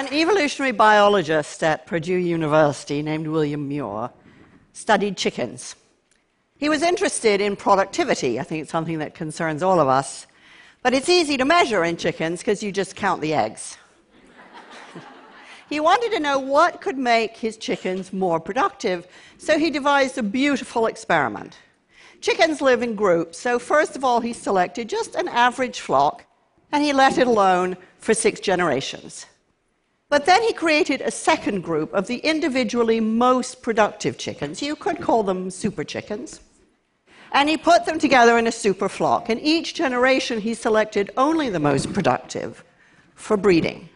An evolutionary biologist at Purdue University named William Muir studied chickens. He was interested in productivity. I think it's something that concerns all of us. But it's easy to measure in chickens because you just count the eggs. he wanted to know what could make his chickens more productive, so he devised a beautiful experiment. Chickens live in groups, so first of all, he selected just an average flock and he let it alone for six generations. But then he created a second group of the individually most productive chickens. You could call them super chickens. And he put them together in a super flock. And each generation, he selected only the most productive for breeding.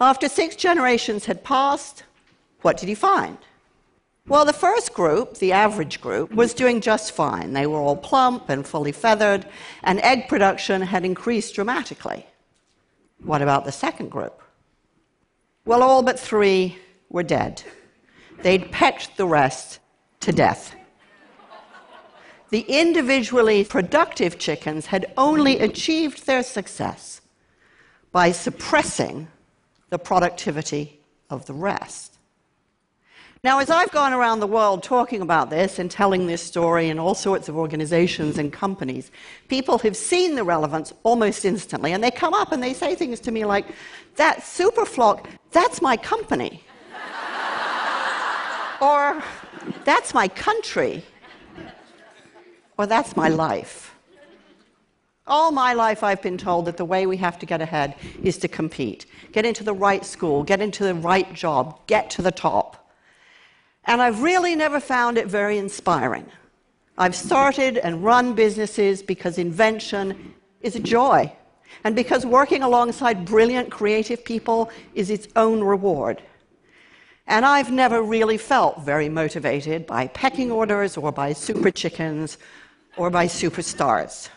After six generations had passed, what did he find? Well, the first group, the average group, was doing just fine. They were all plump and fully feathered, and egg production had increased dramatically. What about the second group? Well, all but three were dead. They'd pecked the rest to death the individually productive chickens had only achieved their success by suppressing the productivity of the rest. Now, as I've gone around the world talking about this and telling this story in all sorts of organizations and companies, people have seen the relevance almost instantly. And they come up and they say things to me like, That superflock, that's my company. or, That's my country. Or, that's my life. All my life, I've been told that the way we have to get ahead is to compete. Get into the right school, get into the right job, get to the top. And I've really never found it very inspiring. I've started and run businesses because invention is a joy, and because working alongside brilliant creative people is its own reward. And I've never really felt very motivated by pecking orders or by super chickens or by superstars.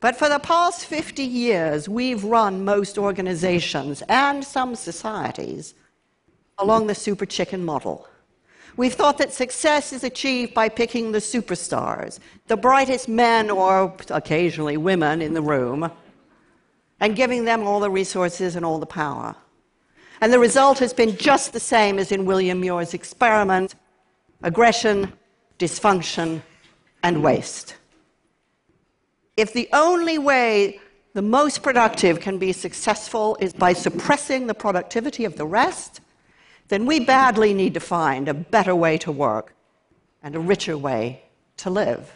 But for the past 50 years, we've run most organizations and some societies along the super chicken model. We've thought that success is achieved by picking the superstars, the brightest men or occasionally women in the room, and giving them all the resources and all the power. And the result has been just the same as in William Muir's experiment aggression, dysfunction, and waste. If the only way the most productive can be successful is by suppressing the productivity of the rest, then we badly need to find a better way to work and a richer way to live.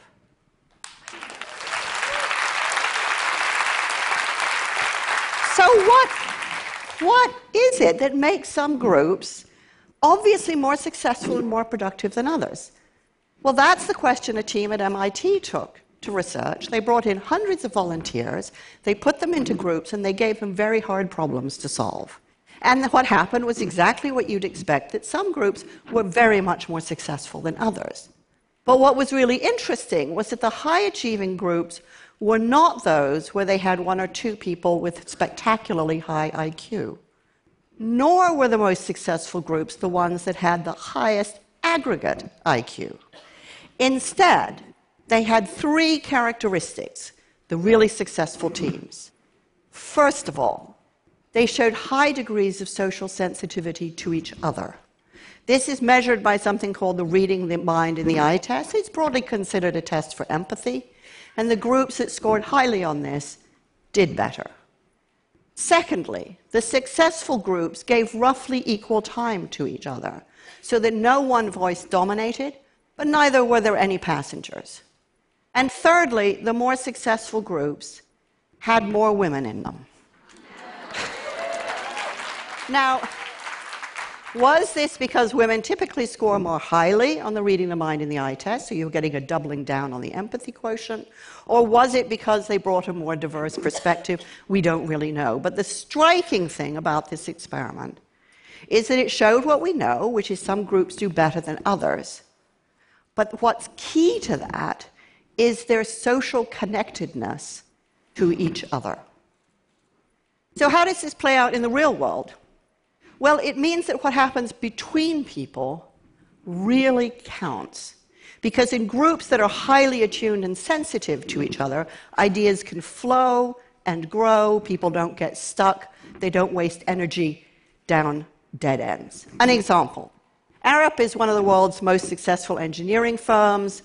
So, what, what is it that makes some groups obviously more successful and more productive than others? Well, that's the question a team at MIT took to research. They brought in hundreds of volunteers, they put them into groups, and they gave them very hard problems to solve. And what happened was exactly what you'd expect that some groups were very much more successful than others. But what was really interesting was that the high achieving groups were not those where they had one or two people with spectacularly high IQ. Nor were the most successful groups the ones that had the highest aggregate IQ. Instead, they had three characteristics, the really successful teams. First of all, they showed high degrees of social sensitivity to each other. This is measured by something called the reading the mind in the eye test. It's broadly considered a test for empathy, and the groups that scored highly on this did better. Secondly, the successful groups gave roughly equal time to each other so that no one voice dominated but neither were there any passengers. And thirdly, the more successful groups had more women in them. Now, was this because women typically score more highly on the reading the mind in the eye test, so you're getting a doubling down on the empathy quotient? Or was it because they brought a more diverse perspective? We don't really know. But the striking thing about this experiment is that it showed what we know, which is some groups do better than others. But what's key to that is their social connectedness to each other. So, how does this play out in the real world? Well, it means that what happens between people really counts. Because in groups that are highly attuned and sensitive to each other, ideas can flow and grow, people don't get stuck, they don't waste energy down dead ends. An example Arup is one of the world's most successful engineering firms,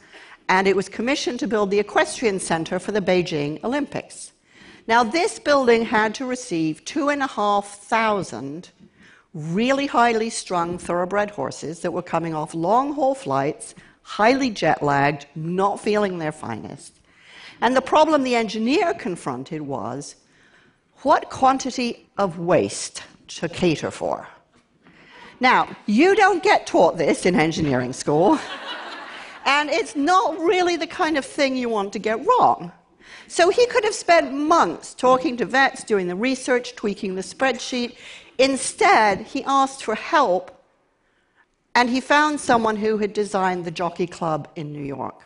and it was commissioned to build the equestrian center for the Beijing Olympics. Now, this building had to receive 2,500 really highly strung thoroughbred horses that were coming off long haul flights, highly jet lagged, not feeling their finest. And the problem the engineer confronted was what quantity of waste to cater for. Now, you don't get taught this in engineering school, and it's not really the kind of thing you want to get wrong. So he could have spent months talking to vets, doing the research, tweaking the spreadsheet. Instead, he asked for help, and he found someone who had designed the Jockey Club in New York.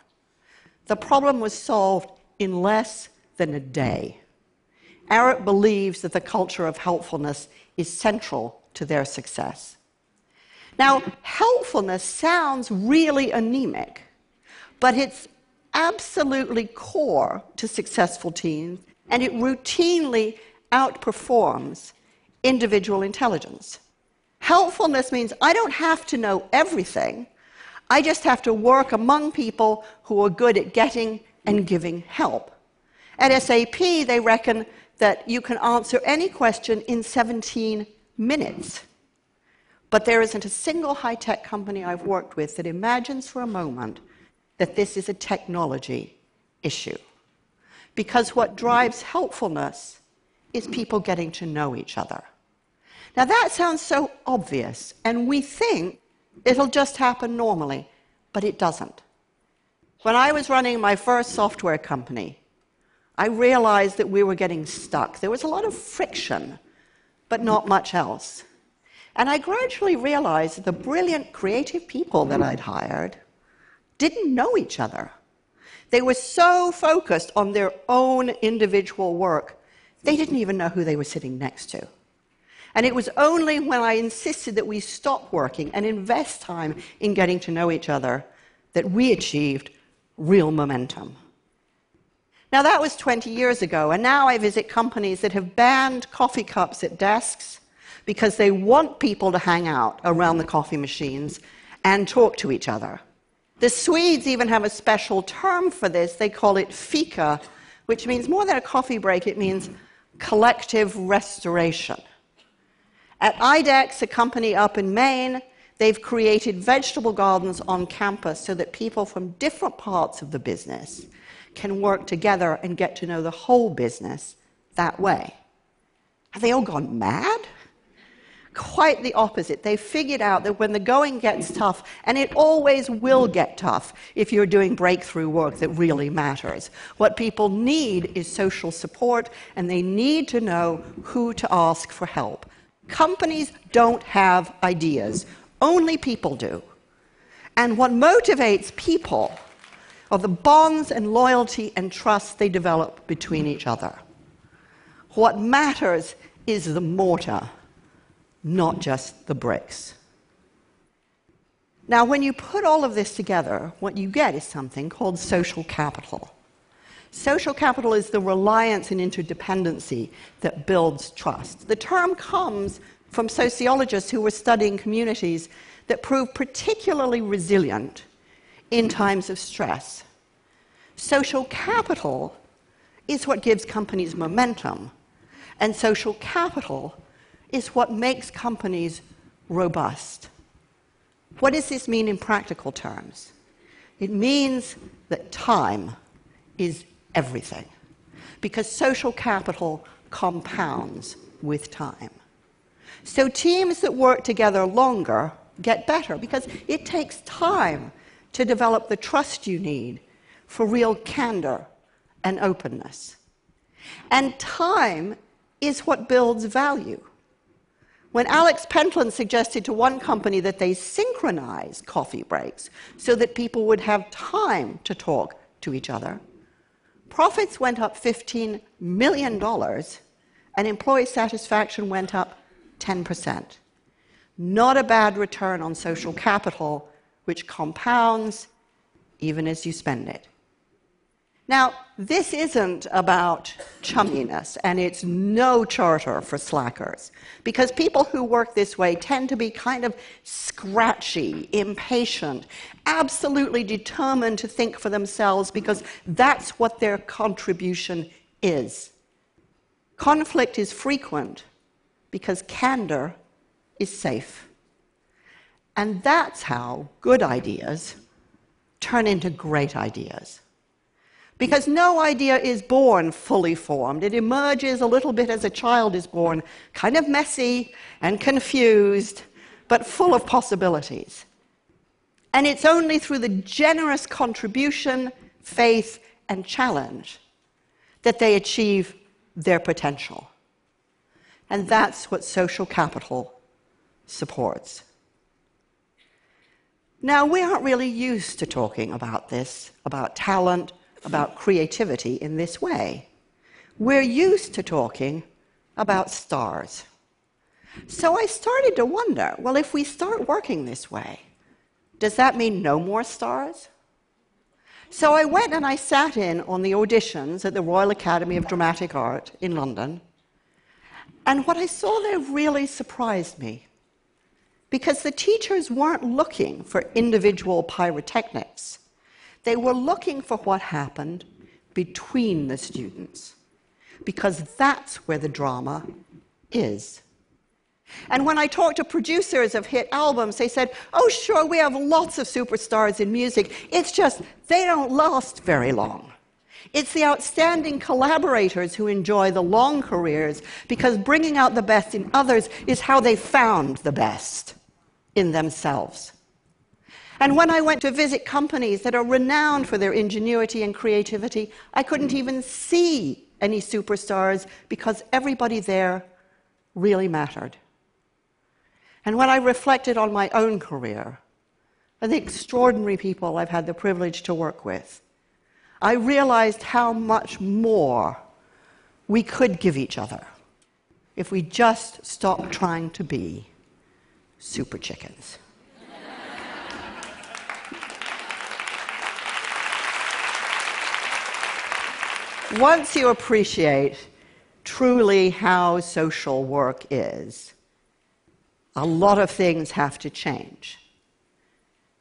The problem was solved in less than a day. Arup believes that the culture of helpfulness is central to their success. Now, helpfulness sounds really anemic, but it's absolutely core to successful teams, and it routinely outperforms individual intelligence. Helpfulness means I don't have to know everything, I just have to work among people who are good at getting and giving help. At SAP, they reckon that you can answer any question in 17 minutes. But there isn't a single high tech company I've worked with that imagines for a moment that this is a technology issue. Because what drives helpfulness is people getting to know each other. Now, that sounds so obvious, and we think it'll just happen normally, but it doesn't. When I was running my first software company, I realized that we were getting stuck. There was a lot of friction, but not much else. And I gradually realized that the brilliant creative people that I'd hired didn't know each other. They were so focused on their own individual work, they didn't even know who they were sitting next to. And it was only when I insisted that we stop working and invest time in getting to know each other that we achieved real momentum. Now, that was 20 years ago, and now I visit companies that have banned coffee cups at desks because they want people to hang out around the coffee machines and talk to each other. The Swedes even have a special term for this. They call it fika, which means more than a coffee break, it means collective restoration. At IDEXX, a company up in Maine, they've created vegetable gardens on campus so that people from different parts of the business can work together and get to know the whole business that way. Have they all gone mad? Quite the opposite. They figured out that when the going gets tough, and it always will get tough if you're doing breakthrough work that really matters, what people need is social support, and they need to know who to ask for help. Companies don't have ideas, only people do. And what motivates people are the bonds and loyalty and trust they develop between each other. What matters is the mortar not just the bricks. Now, when you put all of this together, what you get is something called social capital. Social capital is the reliance and interdependency that builds trust. The term comes from sociologists who were studying communities that prove particularly resilient in times of stress. Social capital is what gives companies momentum, and social capital is what makes companies robust. What does this mean in practical terms? It means that time is everything, because social capital compounds with time. So teams that work together longer get better because it takes time to develop the trust you need for real candor and openness. And time is what builds value. When Alex Pentland suggested to one company that they synchronize coffee breaks so that people would have time to talk to each other, profits went up $15 million and employee satisfaction went up 10%. Not a bad return on social capital, which compounds even as you spend it. Now, this isn't about chumminess, and it's no charter for slackers, because people who work this way tend to be kind of scratchy, impatient, absolutely determined to think for themselves, because that's what their contribution is. Conflict is frequent because candor is safe. And that's how good ideas turn into great ideas. Because no idea is born fully formed. It emerges a little bit as a child is born, kind of messy and confused, but full of possibilities. And it's only through the generous contribution, faith, and challenge that they achieve their potential. And that's what social capital supports. Now, we aren't really used to talking about this, about talent, about creativity in this way. We're used to talking about stars. So I started to wonder well, if we start working this way, does that mean no more stars? So I went and I sat in on the auditions at the Royal Academy of Dramatic Art in London. And what I saw there really surprised me. Because the teachers weren't looking for individual pyrotechnics. They were looking for what happened between the students, because that's where the drama is. And when I talked to producers of hit albums, they said, Oh, sure, we have lots of superstars in music. It's just they don't last very long. It's the outstanding collaborators who enjoy the long careers because bringing out the best in others is how they found the best in themselves. And when I went to visit companies that are renowned for their ingenuity and creativity, I couldn't even see any superstars because everybody there really mattered. And when I reflected on my own career and the extraordinary people I've had the privilege to work with, I realized how much more we could give each other if we just stopped trying to be super chickens. Once you appreciate truly how social work is, a lot of things have to change.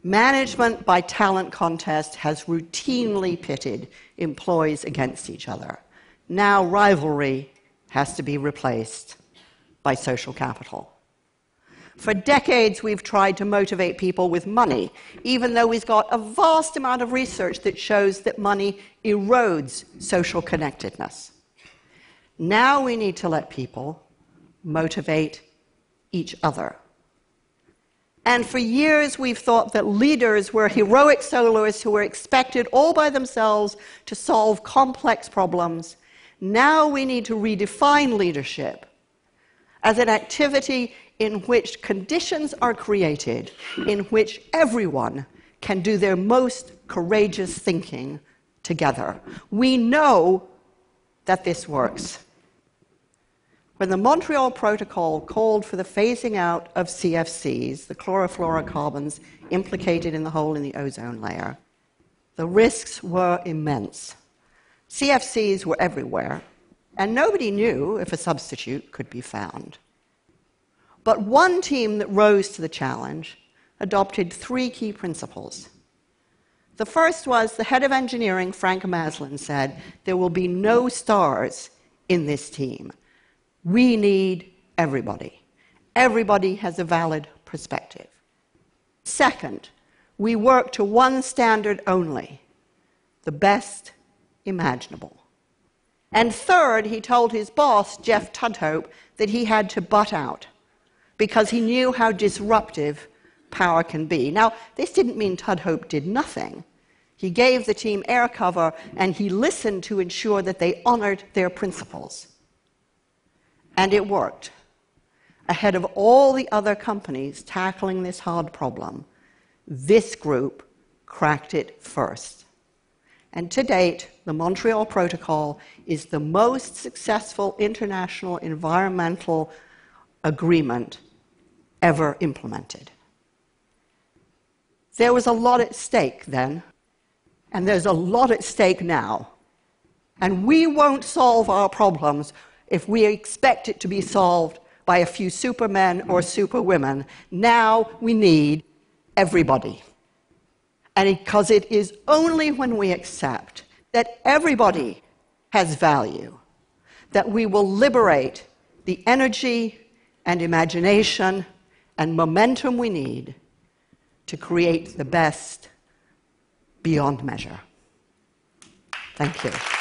Management by talent contest has routinely pitted employees against each other. Now rivalry has to be replaced by social capital. For decades, we've tried to motivate people with money, even though we've got a vast amount of research that shows that money erodes social connectedness. Now we need to let people motivate each other. And for years, we've thought that leaders were heroic soloists who were expected all by themselves to solve complex problems. Now we need to redefine leadership as an activity in which conditions are created in which everyone can do their most courageous thinking together. We know that this works. When the Montreal Protocol called for the phasing out of CFCs, the chlorofluorocarbons implicated in the hole in the ozone layer, the risks were immense. CFCs were everywhere, and nobody knew if a substitute could be found. But one team that rose to the challenge adopted three key principles. The first was the head of engineering, Frank Maslin, said, There will be no stars in this team. We need everybody. Everybody has a valid perspective. Second, we work to one standard only the best imaginable. And third, he told his boss, Jeff Tudhope, that he had to butt out because he knew how disruptive power can be. Now, this didn't mean Tudhope did nothing. He gave the team air cover and he listened to ensure that they honored their principles. And it worked. Ahead of all the other companies tackling this hard problem, this group cracked it first. And to date, the Montreal Protocol is the most successful international environmental agreement ever implemented. There was a lot at stake then, and there's a lot at stake now And we won't solve our problems if we expect it to be solved by a few supermen or superwomen. Now we need everybody. And because it is only when we accept that everybody has value that we will liberate the energy and imagination and momentum we need to create the best beyond measure. Thank you.